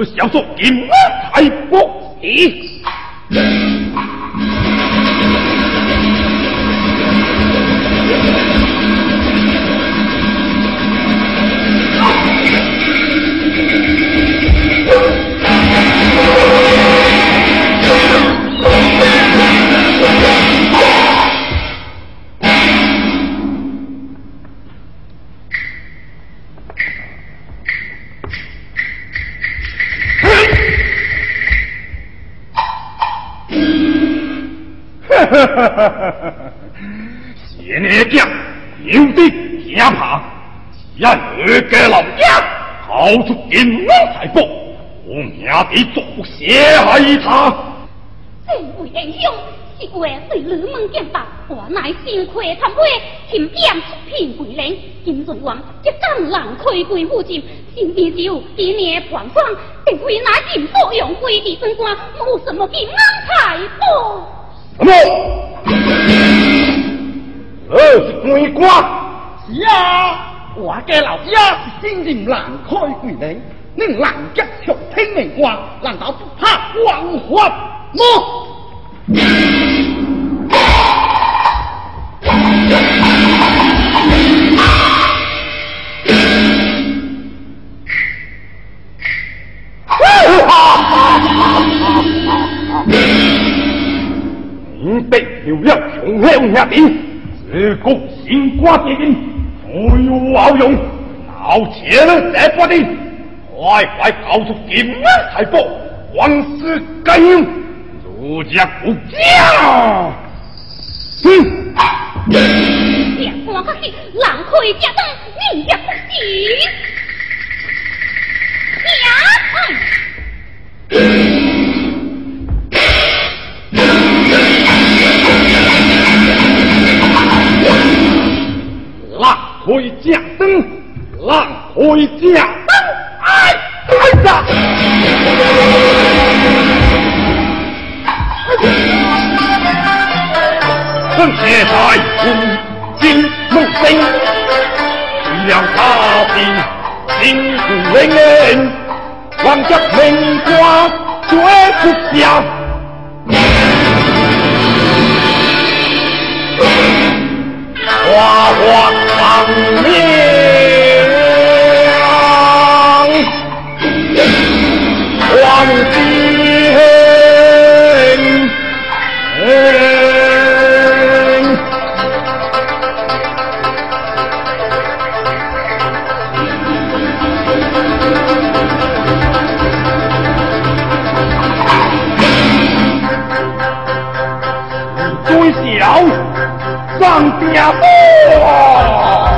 保是。哈哈哈哈哈！贤内将有的惊怕，让二家老家掏出金龙财宝，我命的做不下害他。这位英雄是为对吕蒙剑法，我乃心亏贪杯，请变出品桂林，金尊王一敢人开贵附近，身边只有今年盘算，定会拿金所用归地升官，没什么金龙财宝。什么？二是官官？是啊，我家老爷是新任南开贵人，恁南家却听命官，难道不怕王法吗？了穷乡下地，自古新瓜结人，富有好用，闹切了这把的，快快告诉金门太保，王师该用，如家不讲。嗯，两官可是狼开家灯，你也不行。呀！回家灯，浪回家灯，哎哎呀！趁现在古今木生，为了他的辛苦人，王家名花绝不下。花花长命，黄金。上边坡，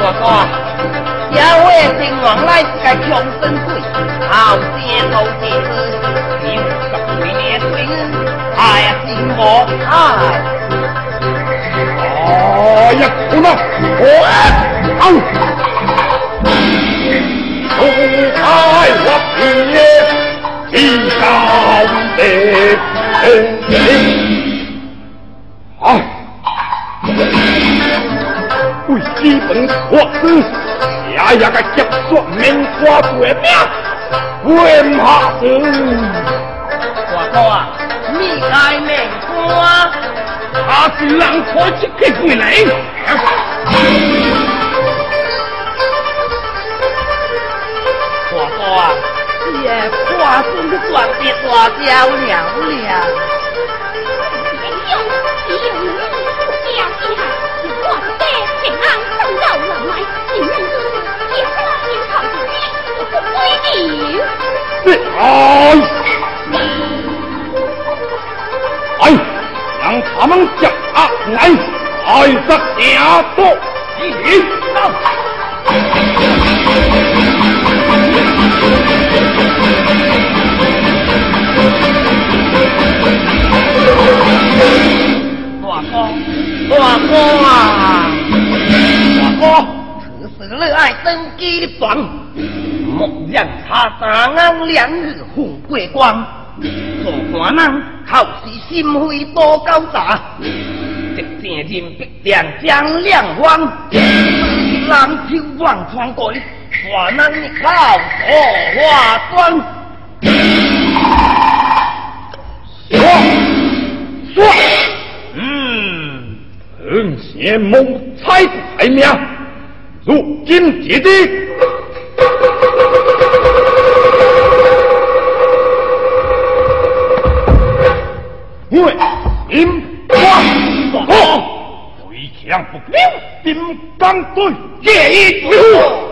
我说，一位新王来是个穷生鬼，好些老爷子，你五十岁的岁月，太辛苦太。呀，我好，我爱我，一刀，哎，基本措施，下一个结束名花绝命，为怕死。大哥啊，你爱名花。他是人开出去回来。大哥啊，也花生是赚的大交了了。哎，哎。让他们将阿来爱在下多一点。大哥，大哥啊，大哥，此时热爱登基的房，莫让他三安两日红过光。做官人靠是心灰多高杂，一正人必定将亮光，蓝秋望穿过，官人靠错话端。说说，嗯，很贤谋才才妙，如今姐弟。刘，金刚队借一对付，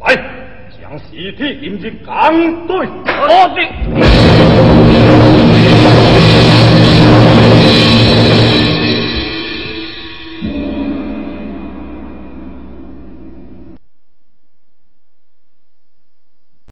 来，将尸体引进港队，好的。